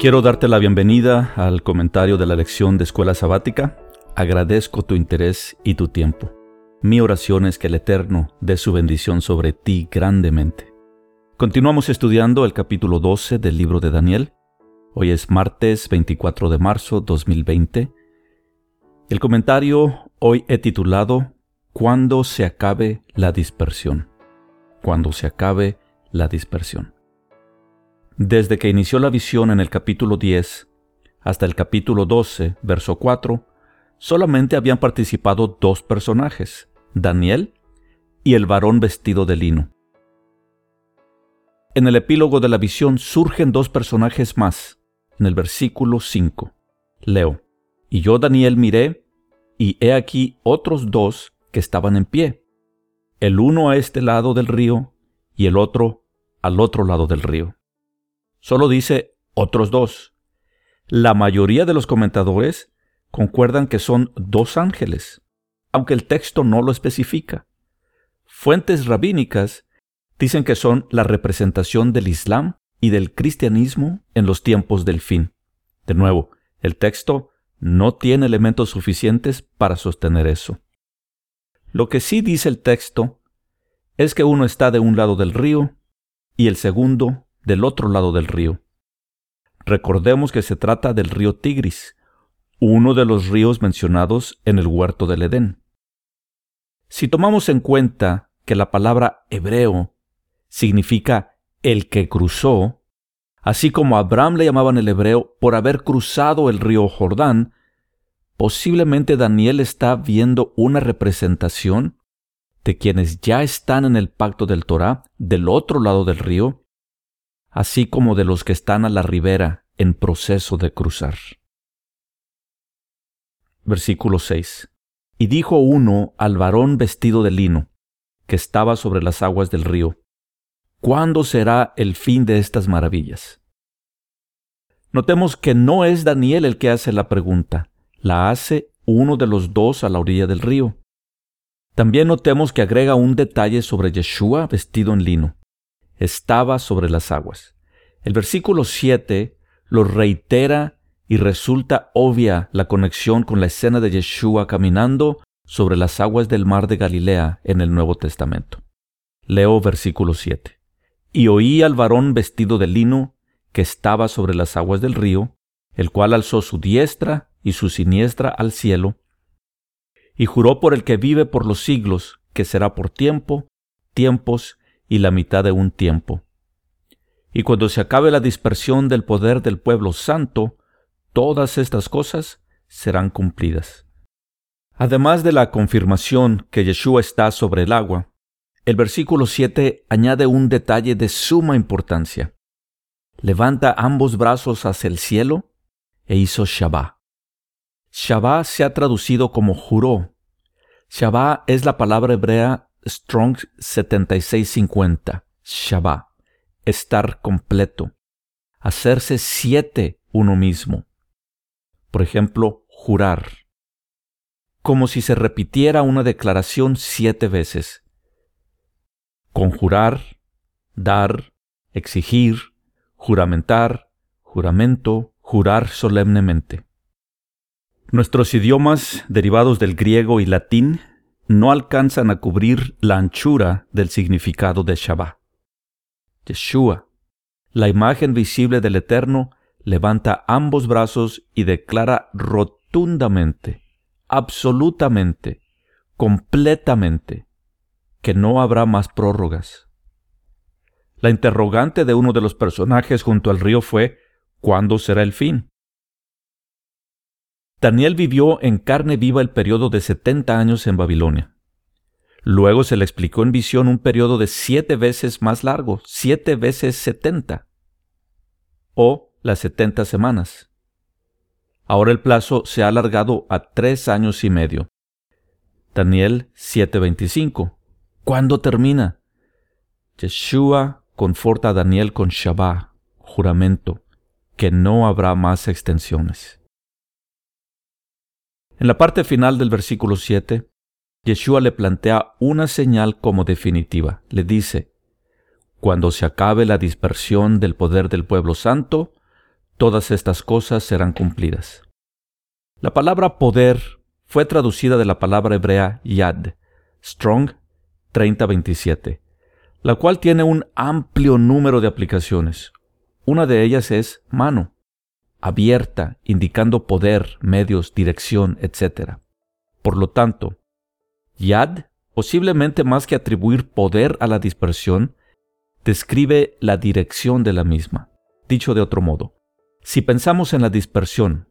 Quiero darte la bienvenida al comentario de la lección de escuela sabática. Agradezco tu interés y tu tiempo. Mi oración es que el Eterno dé su bendición sobre ti grandemente. Continuamos estudiando el capítulo 12 del libro de Daniel. Hoy es martes 24 de marzo 2020. El comentario hoy he titulado Cuando se acabe la dispersión. Cuando se acabe la dispersión. Desde que inició la visión en el capítulo 10 hasta el capítulo 12, verso 4, solamente habían participado dos personajes, Daniel y el varón vestido de lino. En el epílogo de la visión surgen dos personajes más, en el versículo 5. Leo, y yo Daniel miré, y he aquí otros dos que estaban en pie, el uno a este lado del río y el otro al otro lado del río. Solo dice otros dos. La mayoría de los comentadores concuerdan que son dos ángeles, aunque el texto no lo especifica. Fuentes rabínicas dicen que son la representación del Islam y del cristianismo en los tiempos del fin. De nuevo, el texto no tiene elementos suficientes para sostener eso. Lo que sí dice el texto es que uno está de un lado del río y el segundo del otro lado del río. Recordemos que se trata del río Tigris, uno de los ríos mencionados en el huerto del Edén. Si tomamos en cuenta que la palabra hebreo significa el que cruzó, así como Abraham le llamaban el hebreo por haber cruzado el río Jordán, posiblemente Daniel está viendo una representación de quienes ya están en el pacto del Torah del otro lado del río así como de los que están a la ribera en proceso de cruzar. Versículo 6. Y dijo uno al varón vestido de lino, que estaba sobre las aguas del río, ¿cuándo será el fin de estas maravillas? Notemos que no es Daniel el que hace la pregunta, la hace uno de los dos a la orilla del río. También notemos que agrega un detalle sobre Yeshua vestido en lino estaba sobre las aguas. El versículo 7 lo reitera y resulta obvia la conexión con la escena de Yeshua caminando sobre las aguas del mar de Galilea en el Nuevo Testamento. Leo versículo 7. Y oí al varón vestido de lino que estaba sobre las aguas del río, el cual alzó su diestra y su siniestra al cielo, y juró por el que vive por los siglos, que será por tiempo, tiempos y la mitad de un tiempo. Y cuando se acabe la dispersión del poder del pueblo santo, todas estas cosas serán cumplidas. Además de la confirmación que Yeshua está sobre el agua, el versículo 7 añade un detalle de suma importancia. Levanta ambos brazos hacia el cielo e hizo Shabbat. Shabbat se ha traducido como juró. Shabbat es la palabra hebrea Strong 7650, Shabbat, estar completo, hacerse siete uno mismo. Por ejemplo, jurar, como si se repitiera una declaración siete veces. Conjurar, dar, exigir, juramentar, juramento, jurar solemnemente. Nuestros idiomas derivados del griego y latín no alcanzan a cubrir la anchura del significado de Shabbat. Yeshua, la imagen visible del Eterno, levanta ambos brazos y declara rotundamente, absolutamente, completamente, que no habrá más prórrogas. La interrogante de uno de los personajes junto al río fue ¿cuándo será el fin? Daniel vivió en carne viva el periodo de 70 años en Babilonia. Luego se le explicó en visión un periodo de siete veces más largo, siete veces setenta, o las setenta semanas. Ahora el plazo se ha alargado a tres años y medio. Daniel 7:25. ¿Cuándo termina? Yeshua conforta a Daniel con Shabbat, juramento, que no habrá más extensiones. En la parte final del versículo 7, Yeshua le plantea una señal como definitiva. Le dice, cuando se acabe la dispersión del poder del pueblo santo, todas estas cosas serán cumplidas. La palabra poder fue traducida de la palabra hebrea yad, Strong 3027, la cual tiene un amplio número de aplicaciones. Una de ellas es mano, abierta, indicando poder, medios, dirección, etc. Por lo tanto, yad, posiblemente más que atribuir poder a la dispersión, describe la dirección de la misma. Dicho de otro modo, si pensamos en la dispersión,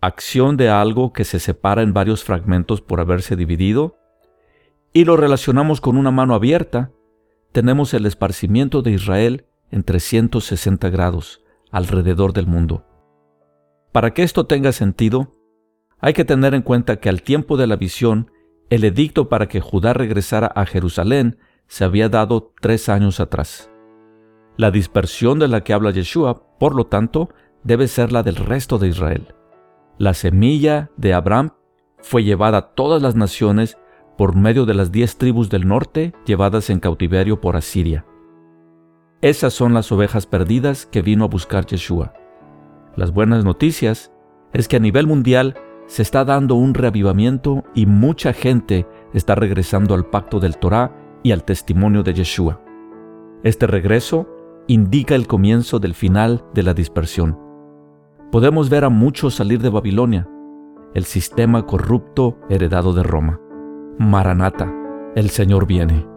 acción de algo que se separa en varios fragmentos por haberse dividido, y lo relacionamos con una mano abierta, tenemos el esparcimiento de Israel en 360 grados alrededor del mundo. Para que esto tenga sentido, hay que tener en cuenta que al tiempo de la visión, el edicto para que Judá regresara a Jerusalén se había dado tres años atrás. La dispersión de la que habla Yeshua, por lo tanto, debe ser la del resto de Israel. La semilla de Abraham fue llevada a todas las naciones por medio de las diez tribus del norte llevadas en cautiverio por Asiria. Esas son las ovejas perdidas que vino a buscar Yeshua. Las buenas noticias es que a nivel mundial se está dando un reavivamiento y mucha gente está regresando al pacto del Torah y al testimonio de Yeshua. Este regreso indica el comienzo del final de la dispersión. Podemos ver a muchos salir de Babilonia, el sistema corrupto heredado de Roma. Maranata, el Señor viene.